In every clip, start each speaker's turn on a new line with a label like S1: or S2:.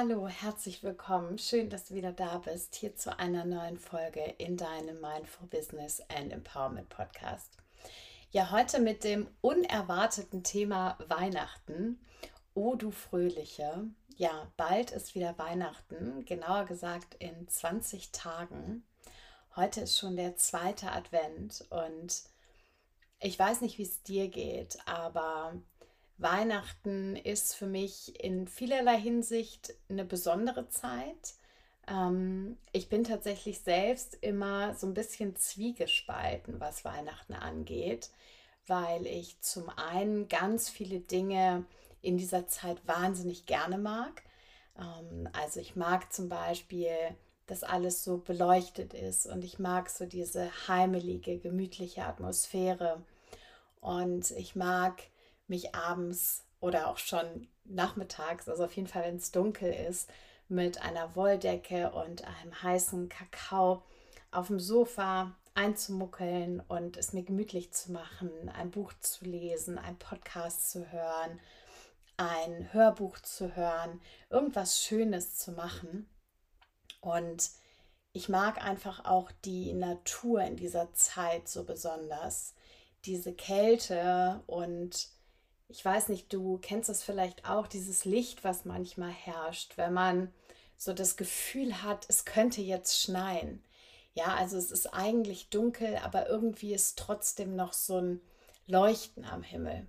S1: Hallo, herzlich willkommen. Schön, dass du wieder da bist, hier zu einer neuen Folge in deinem Mindful Business and Empowerment Podcast. Ja, heute mit dem unerwarteten Thema Weihnachten. Oh, du Fröhliche. Ja, bald ist wieder Weihnachten, genauer gesagt in 20 Tagen. Heute ist schon der zweite Advent und ich weiß nicht, wie es dir geht, aber Weihnachten ist für mich in vielerlei Hinsicht eine besondere Zeit. Ähm, ich bin tatsächlich selbst immer so ein bisschen zwiegespalten, was Weihnachten angeht, weil ich zum einen ganz viele Dinge in dieser Zeit wahnsinnig gerne mag. Ähm, also ich mag zum Beispiel, dass alles so beleuchtet ist und ich mag so diese heimelige, gemütliche Atmosphäre. Und ich mag mich abends oder auch schon nachmittags, also auf jeden Fall, wenn es dunkel ist, mit einer Wolldecke und einem heißen Kakao auf dem Sofa einzumuckeln und es mir gemütlich zu machen, ein Buch zu lesen, ein Podcast zu hören, ein Hörbuch zu hören, irgendwas Schönes zu machen. Und ich mag einfach auch die Natur in dieser Zeit so besonders. Diese Kälte und ich weiß nicht, du kennst es vielleicht auch, dieses Licht, was manchmal herrscht, wenn man so das Gefühl hat, es könnte jetzt schneien. Ja, also es ist eigentlich dunkel, aber irgendwie ist trotzdem noch so ein Leuchten am Himmel.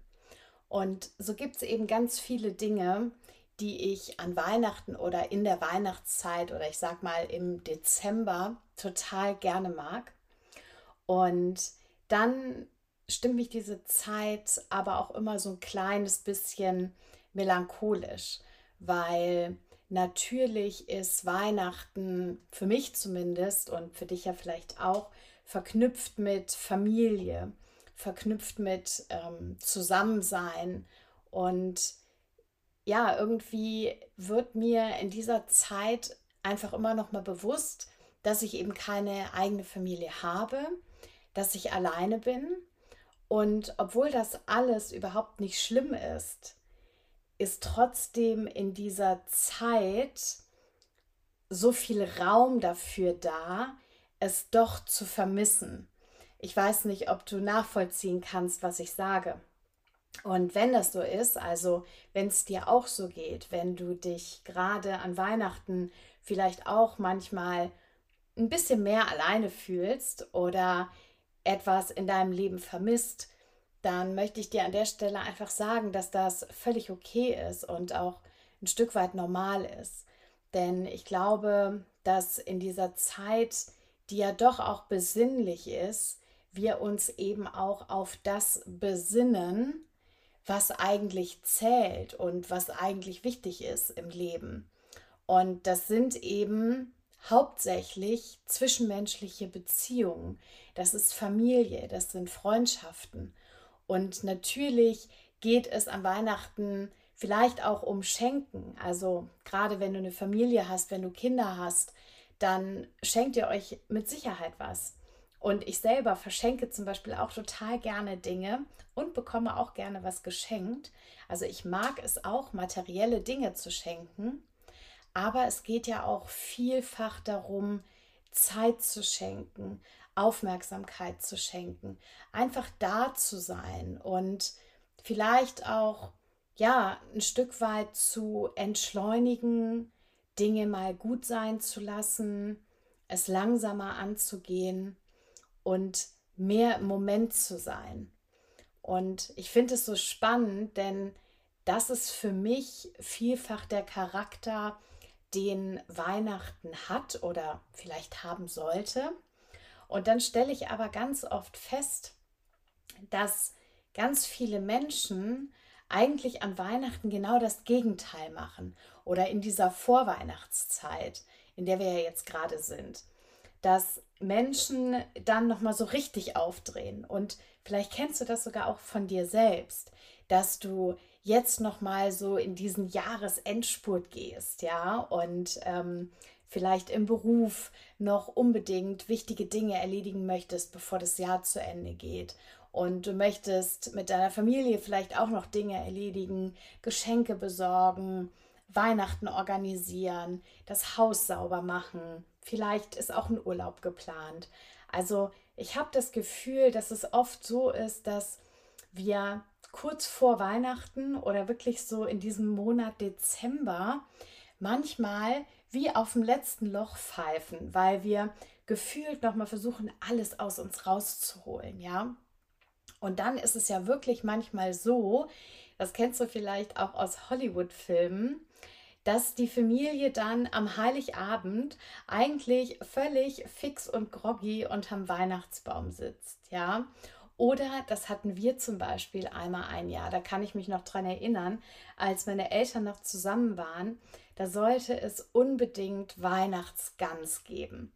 S1: Und so gibt es eben ganz viele Dinge, die ich an Weihnachten oder in der Weihnachtszeit oder ich sag mal im Dezember total gerne mag. Und dann stimmt mich diese Zeit aber auch immer so ein kleines bisschen melancholisch, weil natürlich ist Weihnachten für mich zumindest und für dich ja vielleicht auch verknüpft mit Familie, verknüpft mit ähm, Zusammensein. Und ja, irgendwie wird mir in dieser Zeit einfach immer noch mal bewusst, dass ich eben keine eigene Familie habe, dass ich alleine bin und obwohl das alles überhaupt nicht schlimm ist, ist trotzdem in dieser Zeit so viel Raum dafür da, es doch zu vermissen. Ich weiß nicht, ob du nachvollziehen kannst, was ich sage. Und wenn das so ist, also wenn es dir auch so geht, wenn du dich gerade an Weihnachten vielleicht auch manchmal ein bisschen mehr alleine fühlst oder etwas in deinem Leben vermisst, dann möchte ich dir an der Stelle einfach sagen, dass das völlig okay ist und auch ein Stück weit normal ist. Denn ich glaube, dass in dieser Zeit, die ja doch auch besinnlich ist, wir uns eben auch auf das besinnen, was eigentlich zählt und was eigentlich wichtig ist im Leben. Und das sind eben hauptsächlich zwischenmenschliche Beziehungen. Das ist Familie, das sind Freundschaften. Und natürlich geht es an Weihnachten vielleicht auch um Schenken. Also gerade wenn du eine Familie hast, wenn du Kinder hast, dann schenkt ihr euch mit Sicherheit was. Und ich selber verschenke zum Beispiel auch total gerne Dinge und bekomme auch gerne was geschenkt. Also ich mag es auch, materielle Dinge zu schenken. Aber es geht ja auch vielfach darum, Zeit zu schenken, Aufmerksamkeit zu schenken, einfach da zu sein und vielleicht auch ja ein Stück weit zu entschleunigen, Dinge mal gut sein zu lassen, es langsamer anzugehen und mehr im Moment zu sein. Und ich finde es so spannend, denn das ist für mich vielfach der Charakter, den Weihnachten hat oder vielleicht haben sollte. Und dann stelle ich aber ganz oft fest, dass ganz viele Menschen eigentlich an Weihnachten genau das Gegenteil machen oder in dieser Vorweihnachtszeit, in der wir ja jetzt gerade sind, dass Menschen dann noch mal so richtig aufdrehen und vielleicht kennst du das sogar auch von dir selbst, dass du jetzt noch mal so in diesen Jahresendspurt gehst, ja und ähm, vielleicht im Beruf noch unbedingt wichtige Dinge erledigen möchtest, bevor das Jahr zu Ende geht. Und du möchtest mit deiner Familie vielleicht auch noch Dinge erledigen, Geschenke besorgen, Weihnachten organisieren, das Haus sauber machen. Vielleicht ist auch ein Urlaub geplant. Also ich habe das Gefühl, dass es oft so ist, dass wir kurz vor Weihnachten oder wirklich so in diesem Monat Dezember manchmal wie auf dem letzten Loch pfeifen, weil wir gefühlt nochmal versuchen, alles aus uns rauszuholen, ja. Und dann ist es ja wirklich manchmal so, das kennst du vielleicht auch aus Hollywood-Filmen, dass die Familie dann am Heiligabend eigentlich völlig fix und groggy unterm Weihnachtsbaum sitzt, ja. Oder das hatten wir zum Beispiel einmal ein Jahr, da kann ich mich noch dran erinnern, als meine Eltern noch zusammen waren, da sollte es unbedingt Weihnachtsgans geben.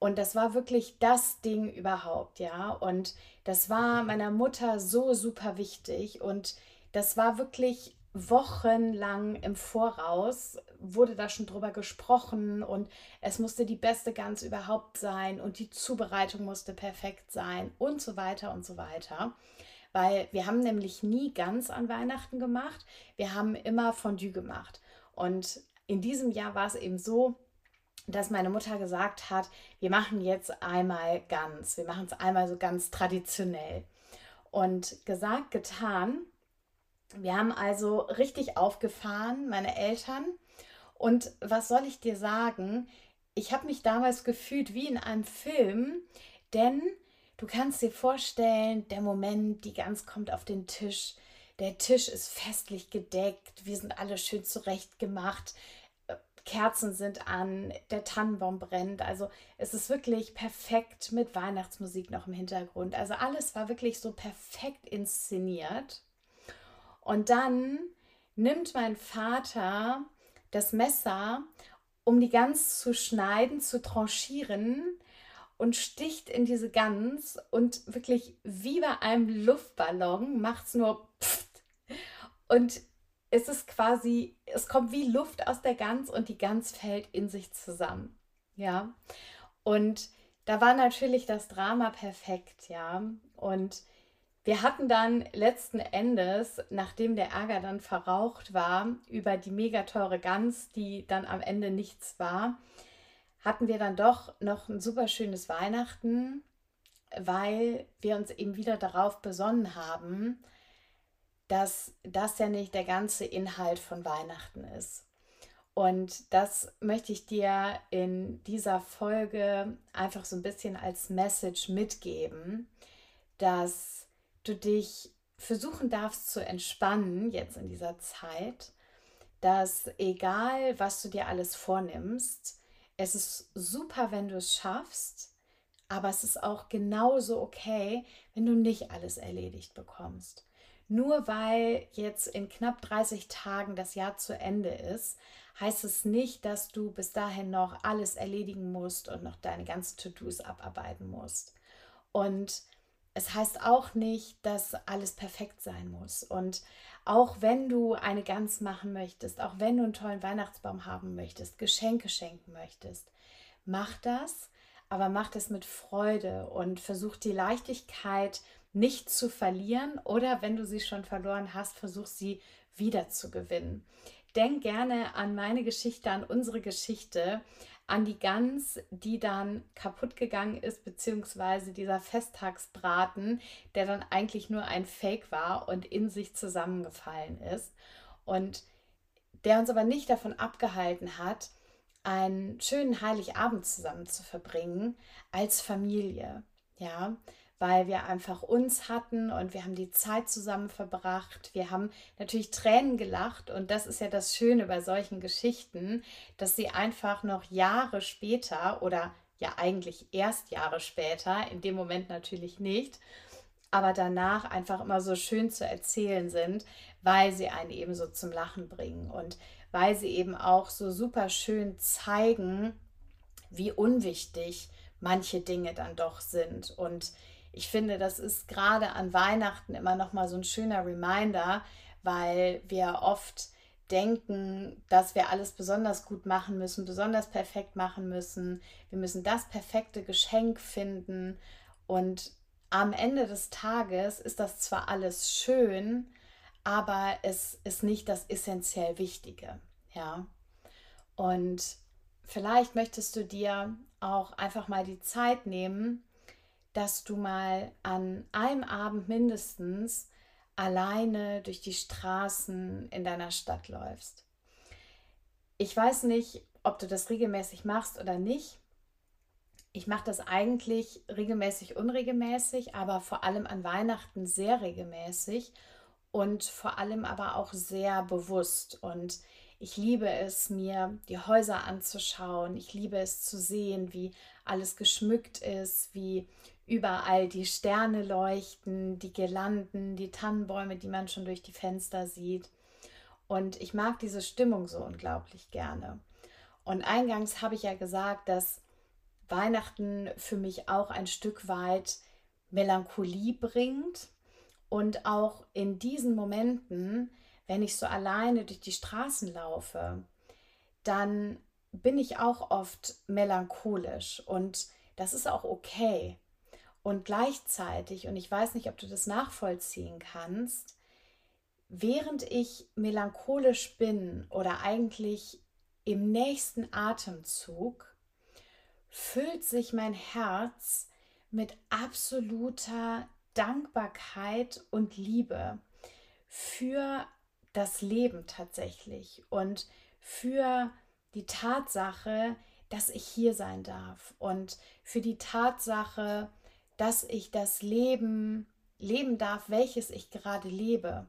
S1: Und das war wirklich das Ding überhaupt, ja. Und das war meiner Mutter so super wichtig. Und das war wirklich wochenlang im Voraus wurde da schon drüber gesprochen und es musste die beste Gans überhaupt sein und die Zubereitung musste perfekt sein und so weiter und so weiter. Weil wir haben nämlich nie Gans an Weihnachten gemacht, wir haben immer Fondue gemacht. Und in diesem Jahr war es eben so, dass meine Mutter gesagt hat, wir machen jetzt einmal ganz, wir machen es einmal so ganz traditionell. Und gesagt, getan, wir haben also richtig aufgefahren, meine Eltern. Und was soll ich dir sagen? Ich habe mich damals gefühlt wie in einem Film, denn du kannst dir vorstellen, der Moment, die Gans kommt auf den Tisch. Der Tisch ist festlich gedeckt, wir sind alle schön zurecht gemacht. Kerzen sind an, der Tannenbaum brennt. Also es ist wirklich perfekt mit Weihnachtsmusik noch im Hintergrund. Also alles war wirklich so perfekt inszeniert. Und dann nimmt mein Vater das Messer, um die Gans zu schneiden, zu tranchieren und sticht in diese Gans und wirklich wie bei einem Luftballon macht es nur pfft. Und es ist quasi, es kommt wie Luft aus der Gans und die Gans fällt in sich zusammen. Ja. Und da war natürlich das Drama perfekt, ja. Und wir hatten dann letzten Endes, nachdem der Ärger dann verraucht war über die mega teure Gans, die dann am Ende nichts war, hatten wir dann doch noch ein super schönes Weihnachten, weil wir uns eben wieder darauf besonnen haben, dass das ja nicht der ganze Inhalt von Weihnachten ist. Und das möchte ich dir in dieser Folge einfach so ein bisschen als Message mitgeben, dass du dich versuchen darfst zu entspannen jetzt in dieser Zeit, dass egal, was du dir alles vornimmst, es ist super, wenn du es schaffst, aber es ist auch genauso okay, wenn du nicht alles erledigt bekommst. Nur weil jetzt in knapp 30 Tagen das Jahr zu Ende ist, heißt es nicht, dass du bis dahin noch alles erledigen musst und noch deine ganzen To-Dos abarbeiten musst. Und es heißt auch nicht, dass alles perfekt sein muss. Und auch wenn du eine Gans machen möchtest, auch wenn du einen tollen Weihnachtsbaum haben möchtest, Geschenke schenken möchtest, mach das, aber mach das mit Freude und versuch die Leichtigkeit nicht zu verlieren oder wenn du sie schon verloren hast, versuch sie wieder zu gewinnen. Denk gerne an meine Geschichte, an unsere Geschichte, an die Gans, die dann kaputt gegangen ist, beziehungsweise dieser Festtagsbraten, der dann eigentlich nur ein Fake war und in sich zusammengefallen ist. Und der uns aber nicht davon abgehalten hat, einen schönen Heiligabend zusammen zu verbringen als Familie. Ja, weil wir einfach uns hatten und wir haben die Zeit zusammen verbracht. Wir haben natürlich Tränen gelacht und das ist ja das Schöne bei solchen Geschichten, dass sie einfach noch Jahre später oder ja eigentlich erst Jahre später, in dem Moment natürlich nicht, aber danach einfach immer so schön zu erzählen sind, weil sie einen eben so zum Lachen bringen und weil sie eben auch so super schön zeigen, wie unwichtig manche Dinge dann doch sind und ich finde, das ist gerade an Weihnachten immer noch mal so ein schöner Reminder, weil wir oft denken, dass wir alles besonders gut machen müssen, besonders perfekt machen müssen. Wir müssen das perfekte Geschenk finden und am Ende des Tages ist das zwar alles schön, aber es ist nicht das essentiell Wichtige. Ja. Und vielleicht möchtest du dir auch einfach mal die Zeit nehmen, dass du mal an einem Abend mindestens alleine durch die Straßen in deiner Stadt läufst. Ich weiß nicht, ob du das regelmäßig machst oder nicht. Ich mache das eigentlich regelmäßig, unregelmäßig, aber vor allem an Weihnachten sehr regelmäßig und vor allem aber auch sehr bewusst. Und ich liebe es, mir die Häuser anzuschauen. Ich liebe es zu sehen, wie alles geschmückt ist, wie überall die Sterne leuchten, die Girlanden, die Tannenbäume, die man schon durch die Fenster sieht. Und ich mag diese Stimmung so unglaublich gerne. Und eingangs habe ich ja gesagt, dass Weihnachten für mich auch ein Stück weit Melancholie bringt und auch in diesen Momenten, wenn ich so alleine durch die Straßen laufe, dann bin ich auch oft melancholisch und das ist auch okay. Und gleichzeitig, und ich weiß nicht, ob du das nachvollziehen kannst, während ich melancholisch bin oder eigentlich im nächsten Atemzug, füllt sich mein Herz mit absoluter Dankbarkeit und Liebe für das Leben tatsächlich und für die Tatsache, dass ich hier sein darf und für die Tatsache, dass ich das Leben leben darf, welches ich gerade lebe.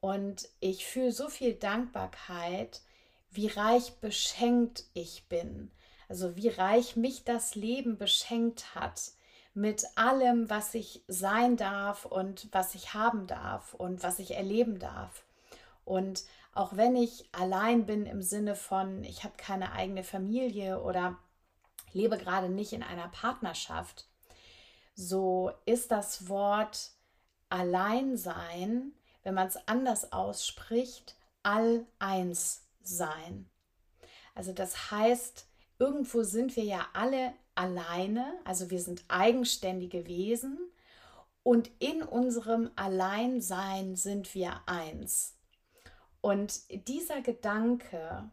S1: Und ich fühle so viel Dankbarkeit, wie reich beschenkt ich bin. Also wie reich mich das Leben beschenkt hat mit allem, was ich sein darf und was ich haben darf und was ich erleben darf. Und auch wenn ich allein bin im Sinne von, ich habe keine eigene Familie oder lebe gerade nicht in einer Partnerschaft, so ist das Wort Alleinsein, wenn man es anders ausspricht, all eins sein. Also das heißt, irgendwo sind wir ja alle alleine, also wir sind eigenständige Wesen und in unserem Alleinsein sind wir eins. Und dieser Gedanke,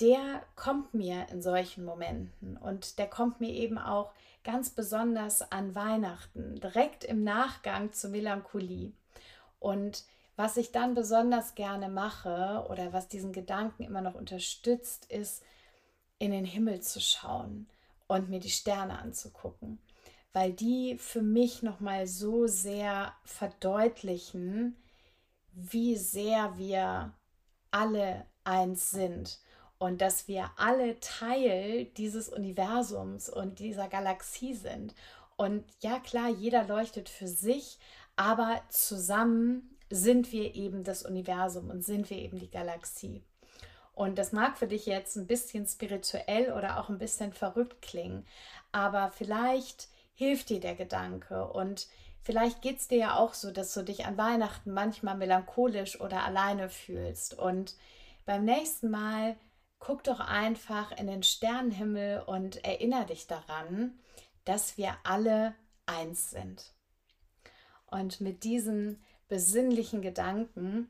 S1: der kommt mir in solchen Momenten und der kommt mir eben auch ganz besonders an Weihnachten, direkt im Nachgang zur Melancholie. Und was ich dann besonders gerne mache oder was diesen Gedanken immer noch unterstützt, ist, in den Himmel zu schauen und mir die Sterne anzugucken, weil die für mich nochmal so sehr verdeutlichen, wie sehr wir alle eins sind und dass wir alle Teil dieses Universums und dieser Galaxie sind. Und ja klar, jeder leuchtet für sich, aber zusammen sind wir eben das Universum und sind wir eben die Galaxie. Und das mag für dich jetzt ein bisschen spirituell oder auch ein bisschen verrückt klingen, aber vielleicht hilft dir der Gedanke und vielleicht geht es dir ja auch so, dass du dich an Weihnachten manchmal melancholisch oder alleine fühlst. Und beim nächsten Mal guck doch einfach in den Sternenhimmel und erinnere dich daran, dass wir alle eins sind. Und mit diesen besinnlichen Gedanken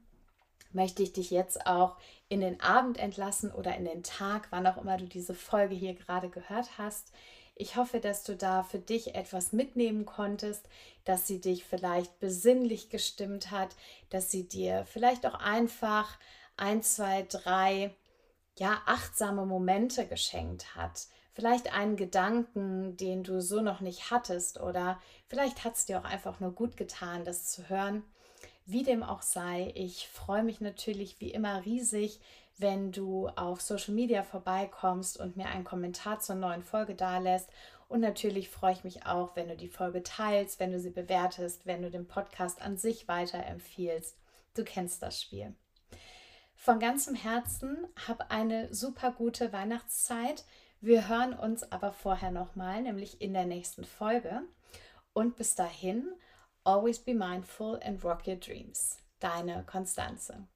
S1: möchte ich dich jetzt auch in den Abend entlassen oder in den Tag, wann auch immer du diese Folge hier gerade gehört hast. Ich hoffe, dass du da für dich etwas mitnehmen konntest, dass sie dich vielleicht besinnlich gestimmt hat, dass sie dir vielleicht auch einfach ein, zwei, drei, ja, achtsame Momente geschenkt hat. Vielleicht einen Gedanken, den du so noch nicht hattest oder vielleicht hat es dir auch einfach nur gut getan, das zu hören. Wie dem auch sei, ich freue mich natürlich wie immer riesig, wenn du auf Social Media vorbeikommst und mir einen Kommentar zur neuen Folge dalässt. Und natürlich freue ich mich auch, wenn du die Folge teilst, wenn du sie bewertest, wenn du den Podcast an sich weiterempfiehlst. Du kennst das Spiel. Von ganzem Herzen hab eine super gute Weihnachtszeit. Wir hören uns aber vorher nochmal, nämlich in der nächsten Folge. Und bis dahin Always be mindful and rock your dreams. Deine Konstanze.